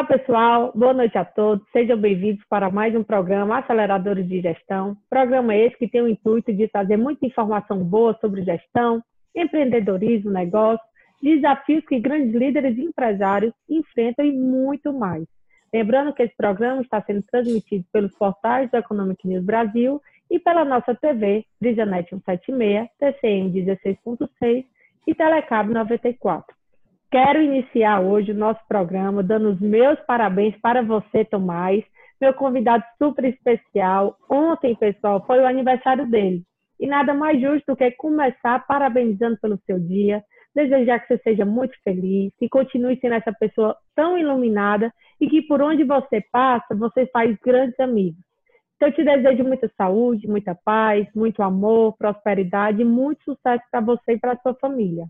Olá, pessoal. Boa noite a todos. Sejam bem-vindos para mais um programa Aceleradores de Gestão. Programa esse que tem o intuito de trazer muita informação boa sobre gestão, empreendedorismo, negócio, desafios que grandes líderes e empresários enfrentam e muito mais. Lembrando que esse programa está sendo transmitido pelos portais do Economic News Brasil e pela nossa TV, Brisanet 176, TCM 16.6 e Telecab 94. Quero iniciar hoje o nosso programa dando os meus parabéns para você, Tomás, meu convidado super especial. Ontem, pessoal, foi o aniversário dele. E nada mais justo do que começar parabenizando pelo seu dia, desejar que você seja muito feliz, que continue sendo essa pessoa tão iluminada e que por onde você passa, você faz grandes amigos. Então, eu te desejo muita saúde, muita paz, muito amor, prosperidade e muito sucesso para você e para sua família.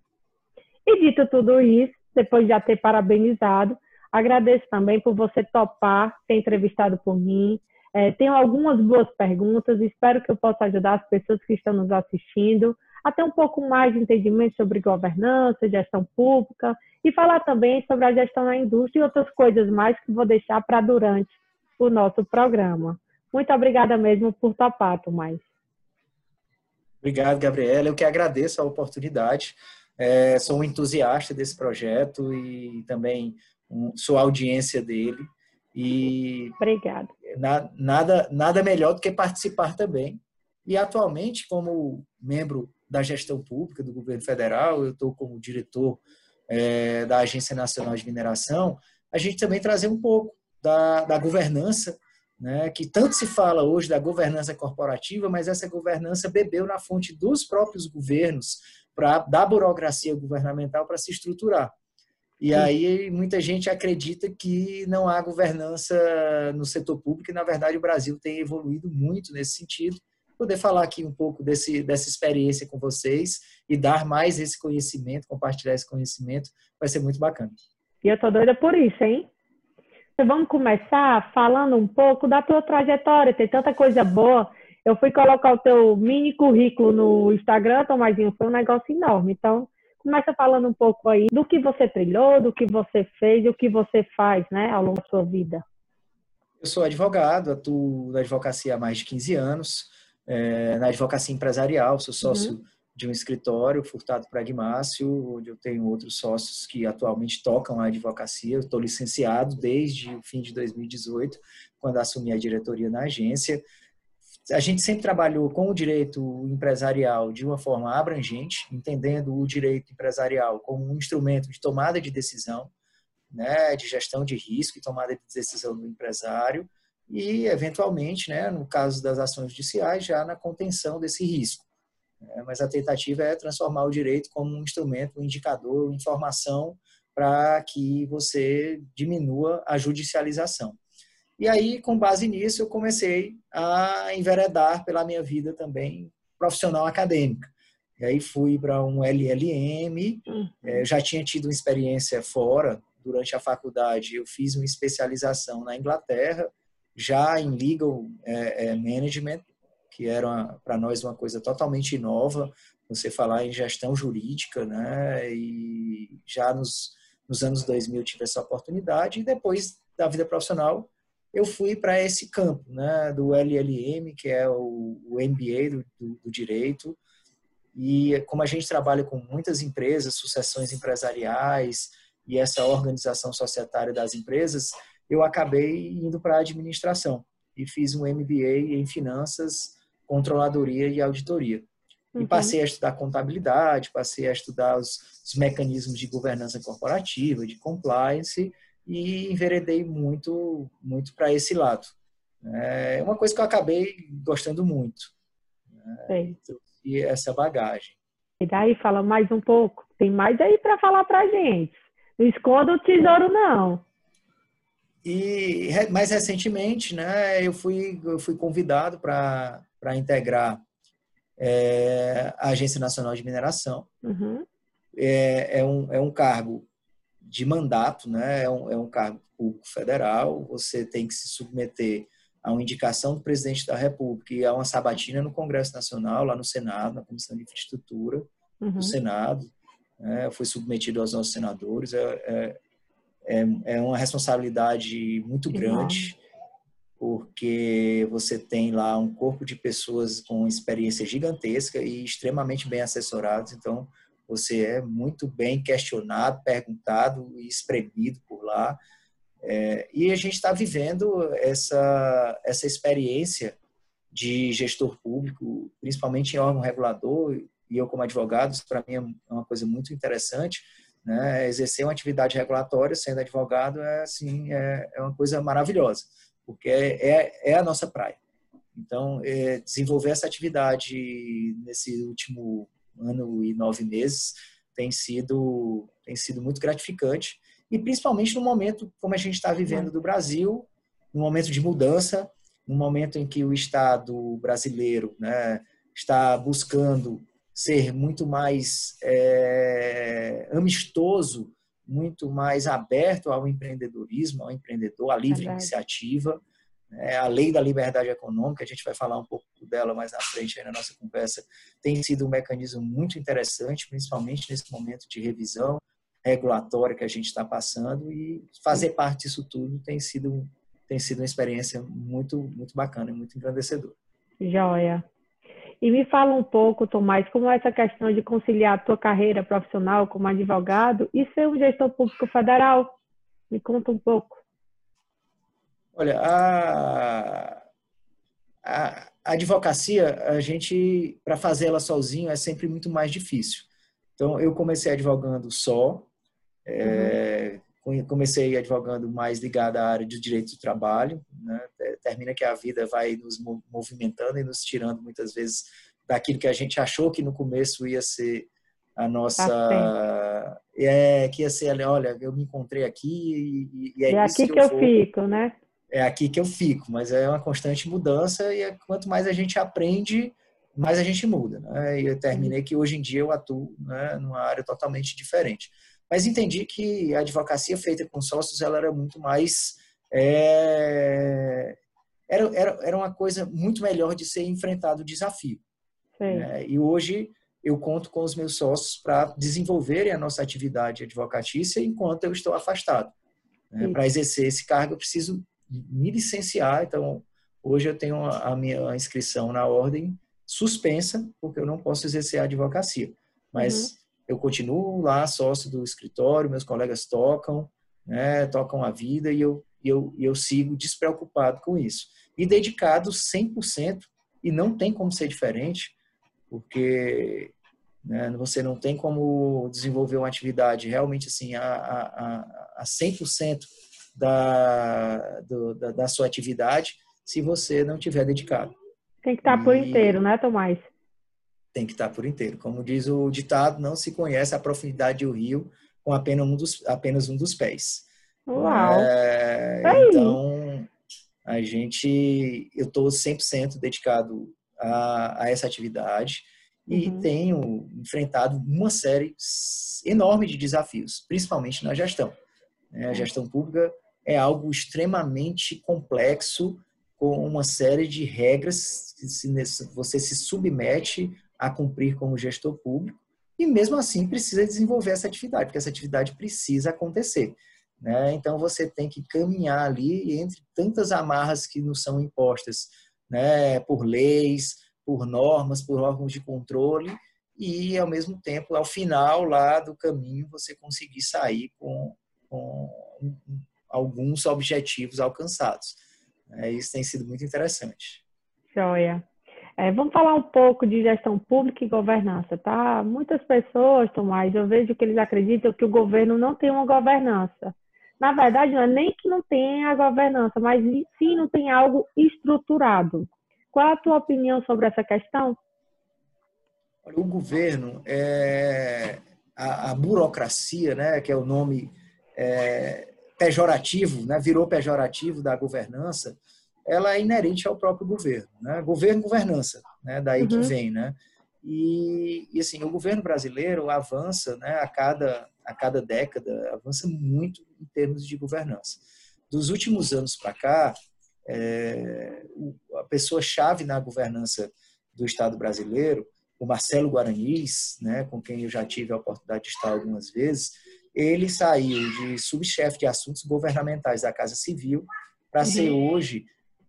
E dito tudo isso, depois de já ter parabenizado, agradeço também por você topar ter entrevistado por mim. É, tenho algumas boas perguntas, espero que eu possa ajudar as pessoas que estão nos assistindo a ter um pouco mais de entendimento sobre governança, gestão pública e falar também sobre a gestão na indústria e outras coisas mais que vou deixar para durante o nosso programa. Muito obrigada mesmo por topar, Tomás. Obrigado, Gabriela. Eu que agradeço a oportunidade. É, sou um entusiasta desse projeto e também um, sou audiência dele. E Obrigada. Na, nada, nada melhor do que participar também. E atualmente, como membro da gestão pública do governo federal, eu estou como diretor é, da Agência Nacional de Mineração, a gente também trazer um pouco da, da governança, né, que tanto se fala hoje da governança corporativa, mas essa governança bebeu na fonte dos próprios governos, pra, da burocracia governamental para se estruturar. E aí muita gente acredita que não há governança no setor público e, na verdade, o Brasil tem evoluído muito nesse sentido. Poder falar aqui um pouco desse, dessa experiência com vocês e dar mais esse conhecimento, compartilhar esse conhecimento, vai ser muito bacana. E eu tô doida por isso, hein? Então, vamos começar falando um pouco da tua trajetória. Tem tanta coisa boa eu fui colocar o teu mini currículo no Instagram, Tomazinho, foi um negócio enorme. Então, começa falando um pouco aí do que você trilhou, do que você fez e o que você faz, né, ao longo da sua vida. Eu sou advogado, atuo na advocacia há mais de 15 anos, é, na advocacia empresarial, sou sócio uhum. de um escritório, Furtado Pragmácio, onde eu tenho outros sócios que atualmente tocam a advocacia. Eu estou licenciado desde o fim de 2018, quando assumi a diretoria na agência a gente sempre trabalhou com o direito empresarial de uma forma abrangente, entendendo o direito empresarial como um instrumento de tomada de decisão, né, de gestão de risco e tomada de decisão do empresário e, eventualmente, né, no caso das ações judiciais, já na contenção desse risco. Né. Mas a tentativa é transformar o direito como um instrumento, um indicador, informação para que você diminua a judicialização. E aí, com base nisso, eu comecei a enveredar pela minha vida também profissional acadêmica. E aí fui para um LLM, uhum. é, já tinha tido uma experiência fora, durante a faculdade eu fiz uma especialização na Inglaterra, já em Legal é, é, Management, que era para nós uma coisa totalmente nova, você falar em gestão jurídica, né? E já nos, nos anos 2000 tive essa oportunidade e depois da vida profissional eu fui para esse campo, né, do LLM, que é o, o MBA do, do, do, direito. E como a gente trabalha com muitas empresas, sucessões empresariais e essa organização societária das empresas, eu acabei indo para a administração e fiz um MBA em finanças, controladoria e auditoria. Uhum. E passei a estudar contabilidade, passei a estudar os, os mecanismos de governança corporativa, de compliance e enveredei muito, muito para esse lado. É uma coisa que eu acabei gostando muito. Né? E essa bagagem. E daí fala mais um pouco. Tem mais aí para falar para gente. Não esconda o tesouro não. E mais recentemente, né, eu fui eu fui convidado para para integrar é, a Agência Nacional de Mineração. Uhum. É, é, um, é um cargo de mandato, né? É um, é um cargo público federal, você tem que se submeter a uma indicação do presidente da República e a uma sabatina no Congresso Nacional, lá no Senado, na Comissão de Infraestrutura uhum. do Senado. Né? Foi submetido aos nossos senadores. É, é, é, é uma responsabilidade muito grande, porque você tem lá um corpo de pessoas com experiência gigantesca e extremamente bem assessorados, então você é muito bem questionado, perguntado e espremido por lá. É, e a gente está vivendo essa, essa experiência de gestor público, principalmente em órgão regulador, e eu como advogado, para mim é uma coisa muito interessante, né? Exercer uma atividade regulatória sendo advogado é assim é, é uma coisa maravilhosa, porque é, é, é a nossa praia. Então, é, desenvolver essa atividade nesse último ano e nove meses tem sido tem sido muito gratificante e principalmente no momento como a gente está vivendo do Brasil, no momento de mudança, no momento em que o Estado brasileiro né, está buscando ser muito mais é, amistoso, muito mais aberto ao empreendedorismo, ao empreendedor, à livre Verdade. iniciativa. É, a lei da liberdade econômica, a gente vai falar um pouco dela mais na frente na nossa conversa, tem sido um mecanismo muito interessante, principalmente nesse momento de revisão regulatória que a gente está passando e fazer parte disso tudo tem sido tem sido uma experiência muito muito bacana e muito engrandecedora. Joia. E me fala um pouco, Tomás, como é essa questão de conciliar a tua carreira profissional como advogado e ser um gestor público federal. Me conta um pouco. Olha, a, a, a advocacia, a gente, para fazer ela sozinho, é sempre muito mais difícil. Então, eu comecei advogando só, é, uhum. comecei advogando mais ligado à área de direito do trabalho, né? termina que a vida vai nos movimentando e nos tirando muitas vezes daquilo que a gente achou que no começo ia ser a nossa tá é que ia ser olha eu me encontrei aqui e, e é, é aqui que, eu, eu fico né é aqui que eu fico mas é uma constante mudança e é, quanto mais a gente aprende mais a gente muda né? e eu terminei que hoje em dia eu atuo né, numa área totalmente diferente mas entendi que a advocacia feita com sócios ela era muito mais é, era, era, era uma coisa muito melhor de ser enfrentado o desafio. Né? E hoje eu conto com os meus sócios para desenvolverem a nossa atividade advocatícia enquanto eu estou afastado. Né? Para exercer esse cargo, eu preciso me licenciar. Então, hoje eu tenho a minha inscrição na ordem suspensa, porque eu não posso exercer a advocacia. Mas uhum. eu continuo lá, sócio do escritório, meus colegas tocam, né, tocam a vida e eu, eu, eu sigo despreocupado com isso e dedicado 100%, e não tem como ser diferente, porque né, você não tem como desenvolver uma atividade realmente assim a, a, a 100% da, do, da, da sua atividade se você não tiver dedicado. Tem que estar por inteiro, né, Tomás? Tem que estar por inteiro. Como diz o ditado, não se conhece a profundidade do rio com apenas um dos, apenas um dos pés. Uau! É, então, a gente, eu estou 100% dedicado a, a, essa atividade e uhum. tenho enfrentado uma série enorme de desafios, principalmente na gestão. Né? A gestão pública é algo extremamente complexo, com uma série de regras que você se submete a cumprir como gestor público e mesmo assim precisa desenvolver essa atividade, porque essa atividade precisa acontecer. Né? Então você tem que caminhar ali entre tantas amarras que nos são impostas, né? Por leis, por normas, por órgãos de controle e ao mesmo tempo, ao final lá do caminho, você conseguir sair com, com alguns objetivos alcançados. É, isso tem sido muito interessante. Joia. É, vamos falar um pouco de gestão pública e governança, tá? Muitas pessoas, Tomás, eu vejo que eles acreditam que o governo não tem uma governança na verdade, não é nem que não tem a governança, mas sim não tem algo estruturado. Qual é a tua opinião sobre essa questão? O governo, é, a, a burocracia, né, que é o nome é, pejorativo, né, virou pejorativo da governança, ela é inerente ao próprio governo. Né? Governo, governança, né, daí uhum. que vem. Né? E, e, assim, o governo brasileiro avança né, a cada a cada década avança muito em termos de governança. Dos últimos anos para cá, é, a pessoa-chave na governança do Estado brasileiro, o Marcelo Guaranis, né, com quem eu já tive a oportunidade de estar algumas vezes, ele saiu de subchefe de assuntos governamentais da Casa Civil para uhum. ser hoje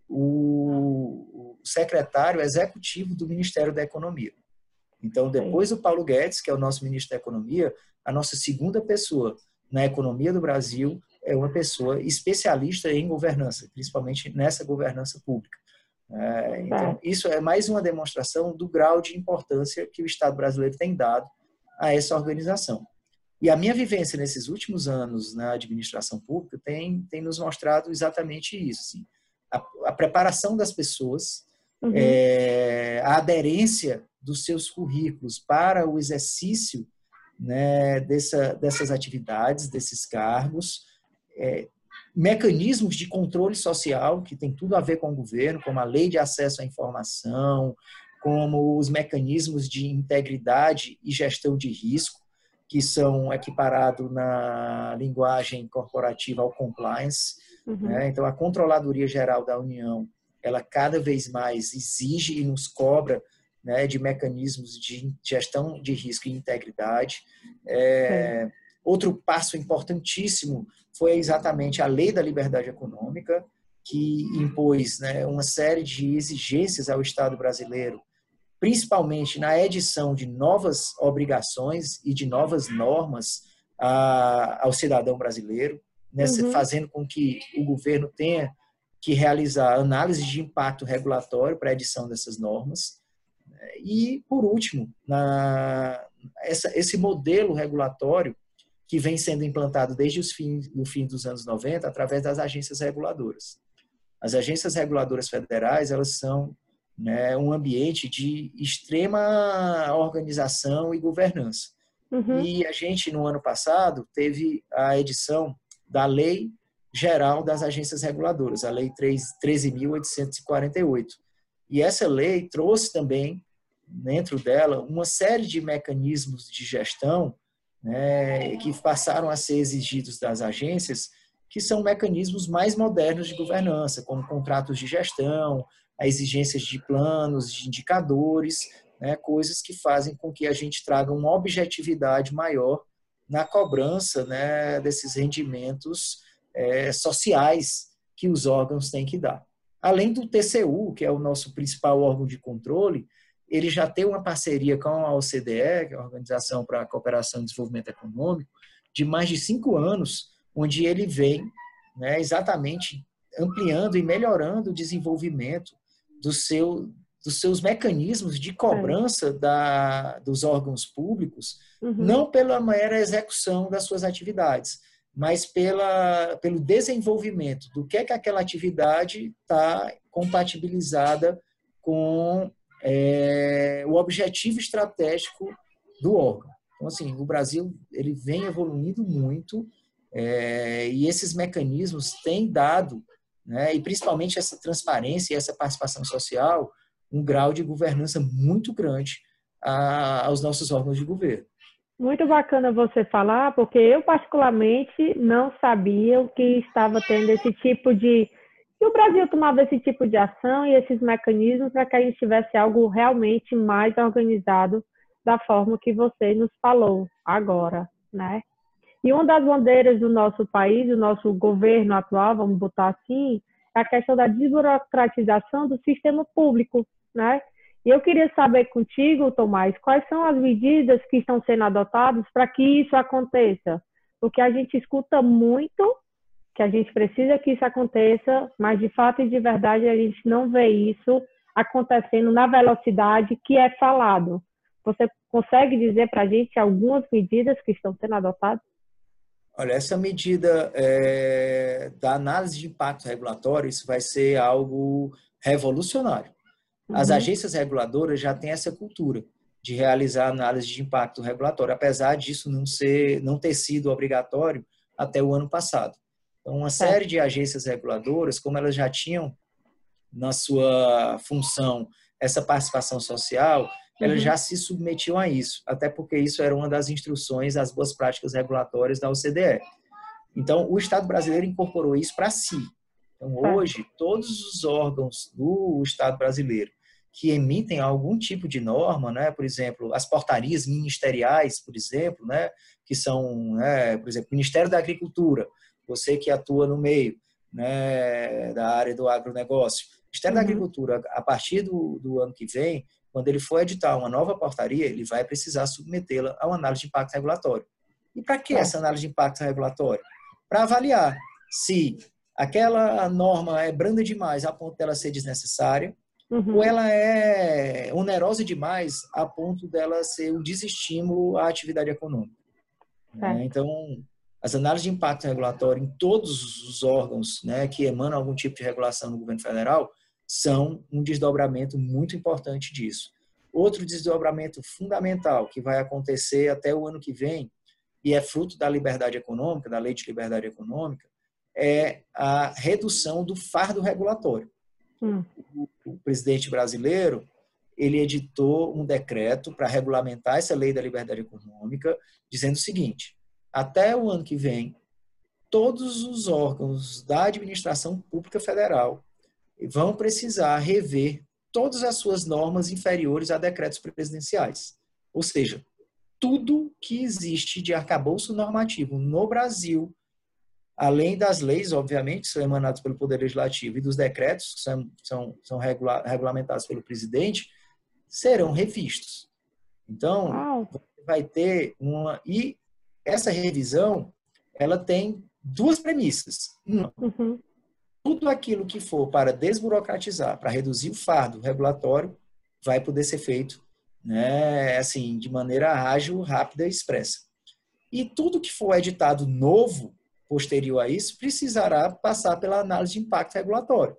o secretário executivo do Ministério da Economia. Então, depois do Paulo Guedes, que é o nosso ministro da Economia, a nossa segunda pessoa na economia do Brasil é uma pessoa especialista em governança, principalmente nessa governança pública. É, então, isso é mais uma demonstração do grau de importância que o Estado brasileiro tem dado a essa organização. E a minha vivência nesses últimos anos na administração pública tem, tem nos mostrado exatamente isso. Assim, a, a preparação das pessoas, uhum. é, a aderência dos seus currículos para o exercício né, dessa, dessas atividades, desses cargos, é, mecanismos de controle social que tem tudo a ver com o governo, como a lei de acesso à informação, como os mecanismos de integridade e gestão de risco, que são equiparados na linguagem corporativa ao compliance. Uhum. Né? Então, a Controladoria Geral da União, ela cada vez mais exige e nos cobra né, de mecanismos de gestão de risco e integridade. É, outro passo importantíssimo foi exatamente a Lei da Liberdade Econômica, que impôs né, uma série de exigências ao Estado brasileiro, principalmente na edição de novas obrigações e de novas normas a, ao cidadão brasileiro, nessa, uhum. fazendo com que o governo tenha que realizar análise de impacto regulatório para a edição dessas normas. E, por último, na, essa, esse modelo regulatório que vem sendo implantado desde os fins, o fim dos anos 90 através das agências reguladoras. As agências reguladoras federais, elas são né, um ambiente de extrema organização e governança. Uhum. E a gente, no ano passado, teve a edição da Lei Geral das Agências Reguladoras, a Lei 13.848. E essa lei trouxe também, dentro dela, uma série de mecanismos de gestão né, que passaram a ser exigidos das agências, que são mecanismos mais modernos de governança, como contratos de gestão, a exigências de planos, de indicadores, né, coisas que fazem com que a gente traga uma objetividade maior na cobrança né, desses rendimentos é, sociais que os órgãos têm que dar. Além do TCU, que é o nosso principal órgão de controle, ele já tem uma parceria com a OCDE, que é a Organização para a Cooperação e Desenvolvimento Econômico, de mais de cinco anos, onde ele vem né, exatamente ampliando e melhorando o desenvolvimento do seu, dos seus mecanismos de cobrança da, dos órgãos públicos, uhum. não pela mera execução das suas atividades, mas pela, pelo desenvolvimento do que é que aquela atividade está compatibilizada com é, o objetivo estratégico do órgão. Então, assim, o Brasil ele vem evoluindo muito é, e esses mecanismos têm dado, né, e principalmente essa transparência e essa participação social, um grau de governança muito grande a, aos nossos órgãos de governo. Muito bacana você falar, porque eu particularmente não sabia que estava tendo esse tipo de que o Brasil tomava esse tipo de ação e esses mecanismos para que a gente tivesse algo realmente mais organizado da forma que você nos falou agora, né? E uma das bandeiras do nosso país, do nosso governo atual, vamos botar assim, é a questão da desburocratização do sistema público, né? E eu queria saber contigo, Tomás, quais são as medidas que estão sendo adotadas para que isso aconteça? Porque a gente escuta muito que a gente precisa que isso aconteça, mas de fato e de verdade a gente não vê isso acontecendo na velocidade que é falado. Você consegue dizer para a gente algumas medidas que estão sendo adotadas? Olha, essa medida é, da análise de impacto regulatório, isso vai ser algo revolucionário. As uhum. agências reguladoras já têm essa cultura de realizar análise de impacto regulatório, apesar disso não ser, não ter sido obrigatório até o ano passado. Então, uma série de agências reguladoras, como elas já tinham na sua função essa participação social, elas uhum. já se submetiam a isso, até porque isso era uma das instruções das boas práticas regulatórias da OCDE. Então, o Estado brasileiro incorporou isso para si. Então, hoje, todos os órgãos do Estado brasileiro que emitem algum tipo de norma, né? por exemplo, as portarias ministeriais, por exemplo, né? que são, né? por exemplo, Ministério da Agricultura, você que atua no meio né? da área do agronegócio. Ministério uhum. da Agricultura, a partir do, do ano que vem, quando ele for editar uma nova portaria, ele vai precisar submetê-la a uma análise de impacto regulatório. E para que essa análise de impacto regulatório? Para avaliar se aquela norma é branda demais a ponto dela ser desnecessária, uhum. ou ela é onerosa demais a ponto dela ser um desestímulo à atividade econômica. É. Então, as análises de impacto regulatório em todos os órgãos né, que emanam algum tipo de regulação no governo federal são um desdobramento muito importante disso. Outro desdobramento fundamental que vai acontecer até o ano que vem, e é fruto da liberdade econômica, da lei de liberdade econômica, é a redução do fardo regulatório. Hum. O, presidente brasileiro ele editou um decreto para regulamentar essa lei da liberdade econômica, dizendo o seguinte: até o ano que vem, todos os órgãos da administração pública federal vão precisar rever todas as suas normas inferiores a decretos presidenciais. Ou seja, tudo que existe de arcabouço normativo no Brasil, além das leis, obviamente, que são emanadas pelo Poder Legislativo, e dos decretos, que são, são, são regula regulamentados pelo presidente, serão revistos. Então, vai ter uma. E essa revisão, ela tem duas premissas. Uma, uhum tudo aquilo que for para desburocratizar, para reduzir o fardo regulatório, vai poder ser feito, né, assim, de maneira ágil, rápida e expressa. E tudo que for editado novo, posterior a isso, precisará passar pela análise de impacto regulatório.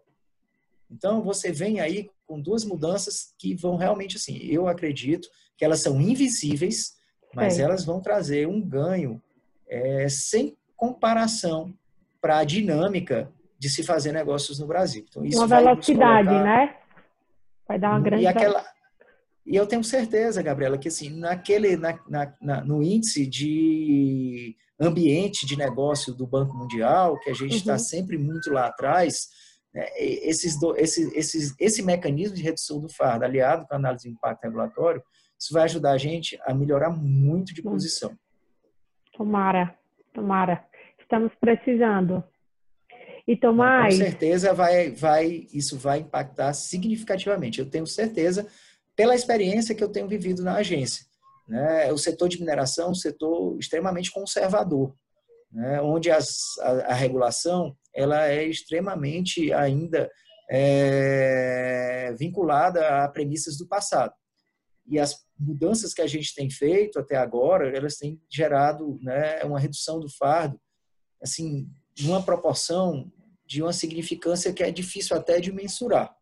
Então, você vem aí com duas mudanças que vão realmente, assim, eu acredito que elas são invisíveis, mas é. elas vão trazer um ganho é, sem comparação para a dinâmica de se fazer negócios no Brasil. Então, isso uma velocidade, colocar... né? Vai dar uma grande. E, aquela... e eu tenho certeza, Gabriela, que assim, naquele, na, na, na, no índice de ambiente de negócio do Banco Mundial, que a gente está uhum. sempre muito lá atrás, né, esses do, esse, esses, esse mecanismo de redução do fardo, aliado com a análise de impacto regulatório, isso vai ajudar a gente a melhorar muito de hum. posição. Tomara, tomara. Estamos precisando. E Tomás... Com certeza vai, vai, isso vai impactar significativamente. Eu tenho certeza pela experiência que eu tenho vivido na agência. Né? O setor de mineração é um setor extremamente conservador, né? onde as, a, a, regulação ela é extremamente ainda é, vinculada a premissas do passado. E as mudanças que a gente tem feito até agora, elas têm gerado né, uma redução do fardo assim numa proporção de uma significância que é difícil até de mensurar.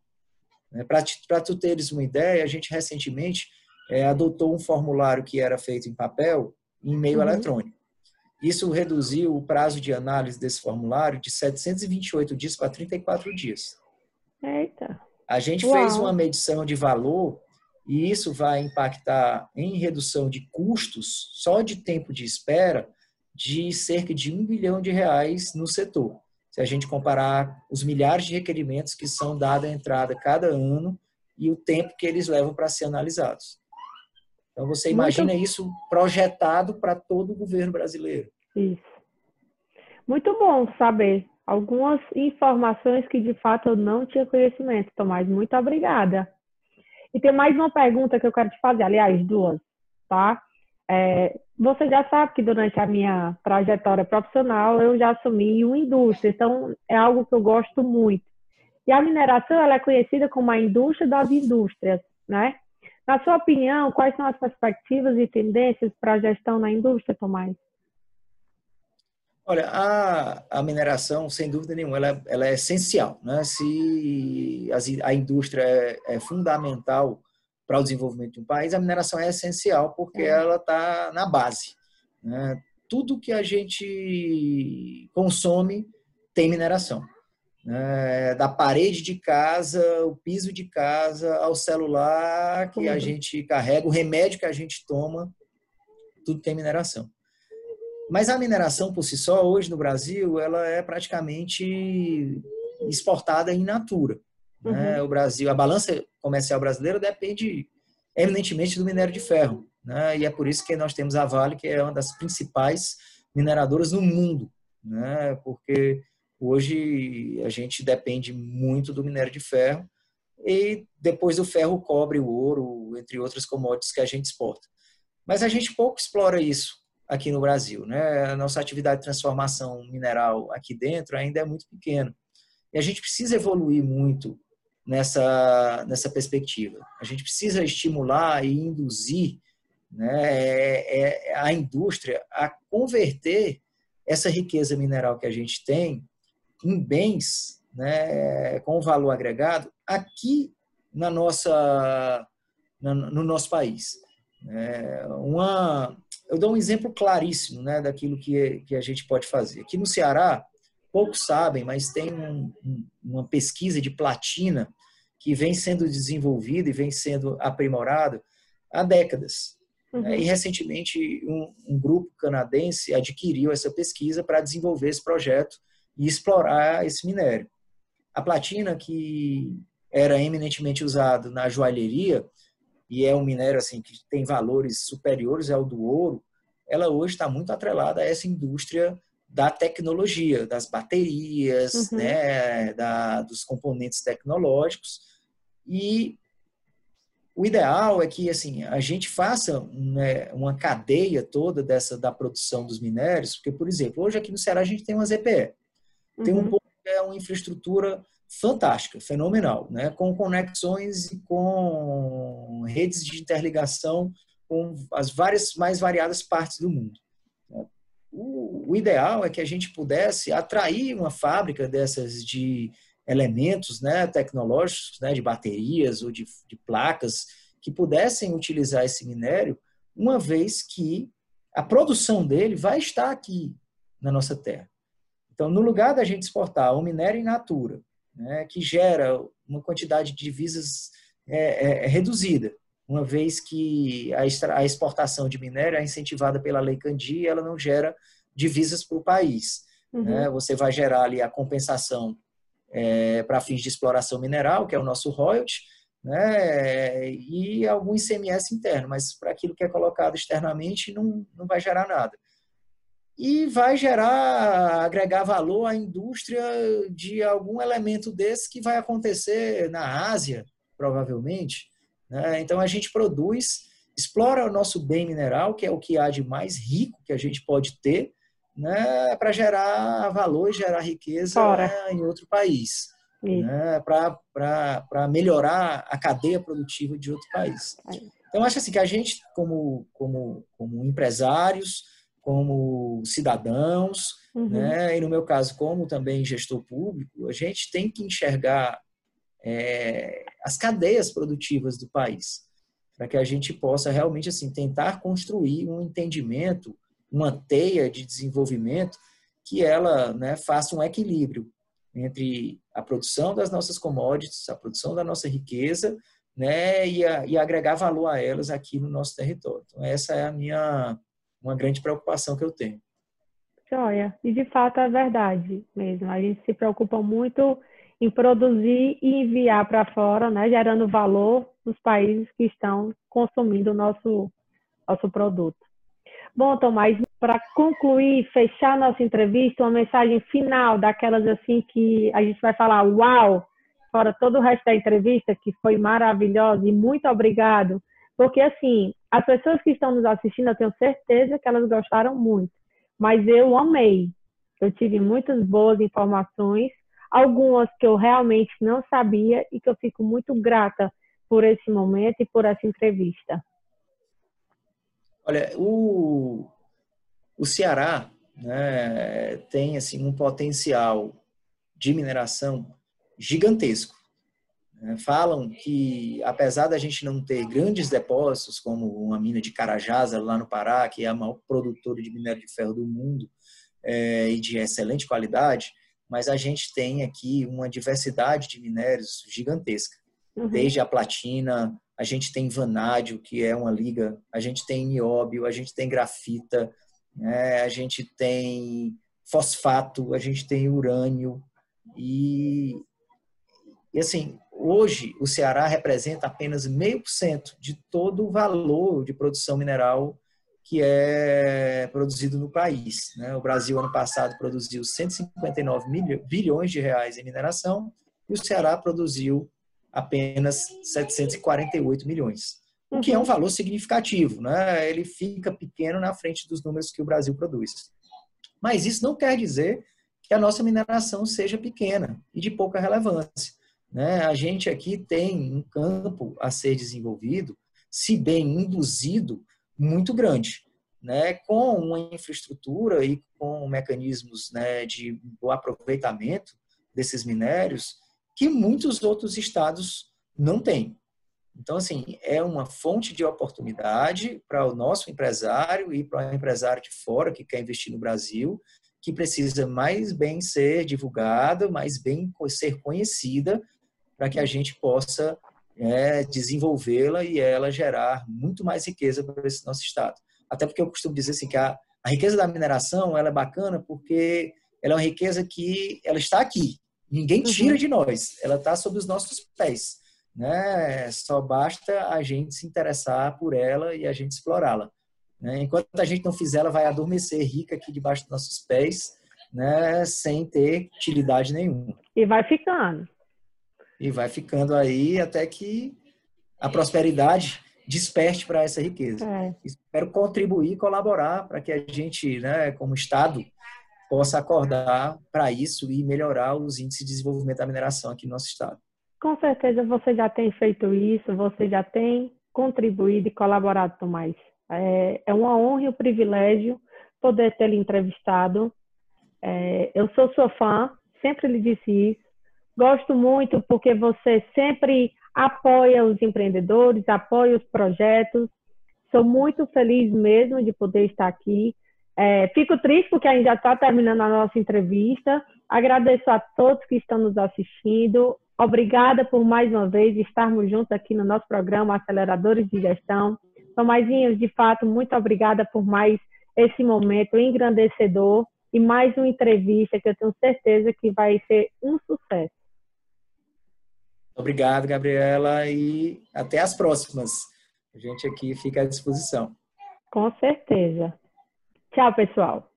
Né? Para tu teres uma ideia, a gente recentemente é, adotou um formulário que era feito em papel em meio uhum. eletrônico. Isso reduziu o prazo de análise desse formulário de 728 dias para 34 dias. Eita. A gente Uau. fez uma medição de valor e isso vai impactar em redução de custos só de tempo de espera de cerca de um bilhão de reais no setor. Se a gente comparar os milhares de requerimentos que são dados à entrada cada ano e o tempo que eles levam para ser analisados. Então, você imagina Muito... isso projetado para todo o governo brasileiro. Isso. Muito bom saber algumas informações que de fato eu não tinha conhecimento, Tomás. Muito obrigada. E tem mais uma pergunta que eu quero te fazer, aliás, duas, tá? É, você já sabe que durante a minha trajetória profissional eu já assumi uma indústria, então é algo que eu gosto muito. E a mineração ela é conhecida como a indústria das indústrias, né? Na sua opinião, quais são as perspectivas e tendências para a gestão na indústria, Tomás? Olha, a, a mineração, sem dúvida nenhuma, ela, ela é essencial. Né? Se a, a indústria é, é fundamental para o desenvolvimento de um país, a mineração é essencial porque é. ela está na base. Né? Tudo que a gente consome tem mineração. Né? Da parede de casa, o piso de casa, ao celular que a gente carrega, o remédio que a gente toma, tudo tem mineração. Mas a mineração por si só, hoje no Brasil, ela é praticamente exportada em natura. Né? Uhum. Né? O Brasil, a balança comercial brasileira depende eminentemente do minério de ferro. Né? E é por isso que nós temos a Vale, que é uma das principais mineradoras no mundo, né? porque hoje a gente depende muito do minério de ferro e depois do ferro, o cobre, o ouro, entre outras commodities que a gente exporta. Mas a gente pouco explora isso aqui no Brasil. Né? A nossa atividade de transformação mineral aqui dentro ainda é muito pequena. E a gente precisa evoluir muito nessa, nessa perspectiva. A gente precisa estimular e induzir né, é, é a indústria a converter essa riqueza mineral que a gente tem em bens né, com valor agregado aqui na nossa, no nosso país. É uma, eu dou um exemplo claríssimo né, daquilo que, que a gente pode fazer. Aqui no Ceará, poucos sabem, mas tem um, uma pesquisa de platina que vem sendo desenvolvida e vem sendo aprimorada há décadas. Uhum. E recentemente um, um, grupo canadense adquiriu essa pesquisa para desenvolver esse projeto e explorar esse minério. A platina, que era eminentemente usado na joalheria, e é um minério assim que tem valores superiores ao do ouro, ela hoje está muito atrelada a essa indústria da tecnologia, das baterias, uhum. né, da, dos componentes tecnológicos. E o ideal é que assim a gente faça né, uma cadeia toda dessa da produção dos minérios, porque por exemplo hoje aqui no Ceará a gente tem uma ZPE, uhum. tem um uhum. é uma infraestrutura fantástica, fenomenal, né? com conexões e com redes de interligação com as várias mais variadas partes do mundo. O, o ideal é que a gente pudesse atrair uma fábrica dessas de elementos né, tecnológicos, né, de baterias ou de, de placas, que pudessem utilizar esse minério, uma vez que a produção dele vai estar aqui na nossa terra. Então, no lugar da gente exportar o minério in natura né, que gera uma quantidade de divisas é, é, é reduzida, uma vez que a, exportação de minério é incentivada pela Lei Candi e ela não gera divisas para o país. Uhum. Né? Você vai gerar ali a compensação é, para fins de exploração mineral, que é o nosso royalty, né? e algum ICMS interno, mas para aquilo que é colocado externamente não, não vai gerar nada e vai gerar, agregar valor à indústria de algum elemento desse que vai acontecer na Ásia, provavelmente. Né? Então, a gente produz, explora o nosso bem mineral, que é o que há de mais rico que a gente pode ter, né? para gerar valor e gerar riqueza né? em outro país. Né? Para melhorar a cadeia produtiva de outro país. Então, acho assim que a gente, como, como, como empresários, como cidadãos, uhum. né? e no meu caso, como também gestor público, a gente tem que enxergar é, as cadeias produtivas do país, para que a gente possa realmente assim tentar construir um entendimento, uma teia de desenvolvimento que ela né, faça um equilíbrio entre a produção das nossas commodities, a produção da nossa riqueza, né, e, a, e agregar valor a elas aqui no nosso território. Então, essa é a minha uma grande preocupação que eu tenho. Joia. E de fato é verdade mesmo. A gente se preocupa muito em produzir e enviar para fora, né, gerando valor nos países que estão consumindo o nosso, nosso produto. Bom, Tomás, para concluir, fechar nossa entrevista, uma mensagem final daquelas assim que a gente vai falar, uau, fora todo o resto da entrevista, que foi maravilhosa e muito obrigado porque, assim, as pessoas que estão nos assistindo, eu tenho certeza que elas gostaram muito. Mas eu amei. Eu tive muitas boas informações, algumas que eu realmente não sabia e que eu fico muito grata por esse momento e por essa entrevista. Olha, o, o Ceará né, tem assim um potencial de mineração gigantesco. Né? Falam que, apesar da gente não ter grandes depósitos, como uma mina de Carajás, lá no Pará, que é a maior produtora de minério de ferro do mundo é, e de excelente qualidade, mas a gente tem aqui uma diversidade de minérios gigantesca. Uhum. Desde a platina, a gente tem vanádio, que é uma liga, a gente tem nióbio, a gente tem grafita, né? a gente tem fosfato, a gente tem urânio. E, e assim, hoje o Ceará representa apenas meio por cento de todo o valor de produção mineral que é produzido no país. Né? O Brasil, ano passado, produziu 159 bilhões de reais em mineração e o Ceará produziu apenas 748 milhões, o que é um uhum. valor significativo. Né? Ele fica pequeno na frente dos números que o Brasil produz. Mas isso não quer dizer que a nossa mineração seja pequena e de pouca relevância. Né? A gente aqui tem um campo a ser desenvolvido, se bem induzido, muito grande, né, com uma infraestrutura e com mecanismos né, de aproveitamento desses minérios que muitos outros estados não têm. Então, assim, é uma fonte de oportunidade para o nosso empresário e para o empresário de fora que quer investir no Brasil, que precisa mais bem ser divulgada, mais bem ser conhecida, para que a gente possa é, desenvolvê-la e ela gerar muito mais riqueza para esse nosso estado. Até porque eu costumo dizer assim que a, a riqueza da mineração ela é bacana porque ela é uma riqueza que ela está aqui. Ninguém tira uhum. de nós. Ela está sob os nossos pés. Né? Só basta a gente se interessar por ela e a gente explorá-la. Né? Enquanto a gente não fizer, ela vai adormecer rica aqui debaixo dos nossos pés, né? sem ter utilidade nenhuma. E vai ficando e vai ficando aí até que a prosperidade desperte para essa riqueza. É. Espero contribuir, colaborar para que a gente, né, como Estado, possa acordar para isso e melhorar os índices de desenvolvimento da mineração aqui no nosso Estado. Com certeza você já tem feito isso, você já tem contribuído e colaborado, Tomás. É, é uma honra e um privilégio poder ter lhe entrevistado. É, eu sou sua fã, sempre lhe disse isso. Gosto muito porque você sempre apoia os empreendedores, apoia os projetos. Sou muito feliz mesmo de poder estar aqui. É, fico triste porque ainda está terminando a nossa entrevista. Agradeço a todos que estão nos assistindo. Obrigada por mais uma vez estarmos juntos aqui no nosso programa Aceleradores de Gestão. Tomazinhos, de fato, muito obrigada por mais esse momento engrandecedor e mais uma entrevista que eu tenho certeza que vai ser um sucesso. Obrigado, Gabriela, e até as próximas. A gente aqui fica à disposição. Com certeza. Tchau, pessoal.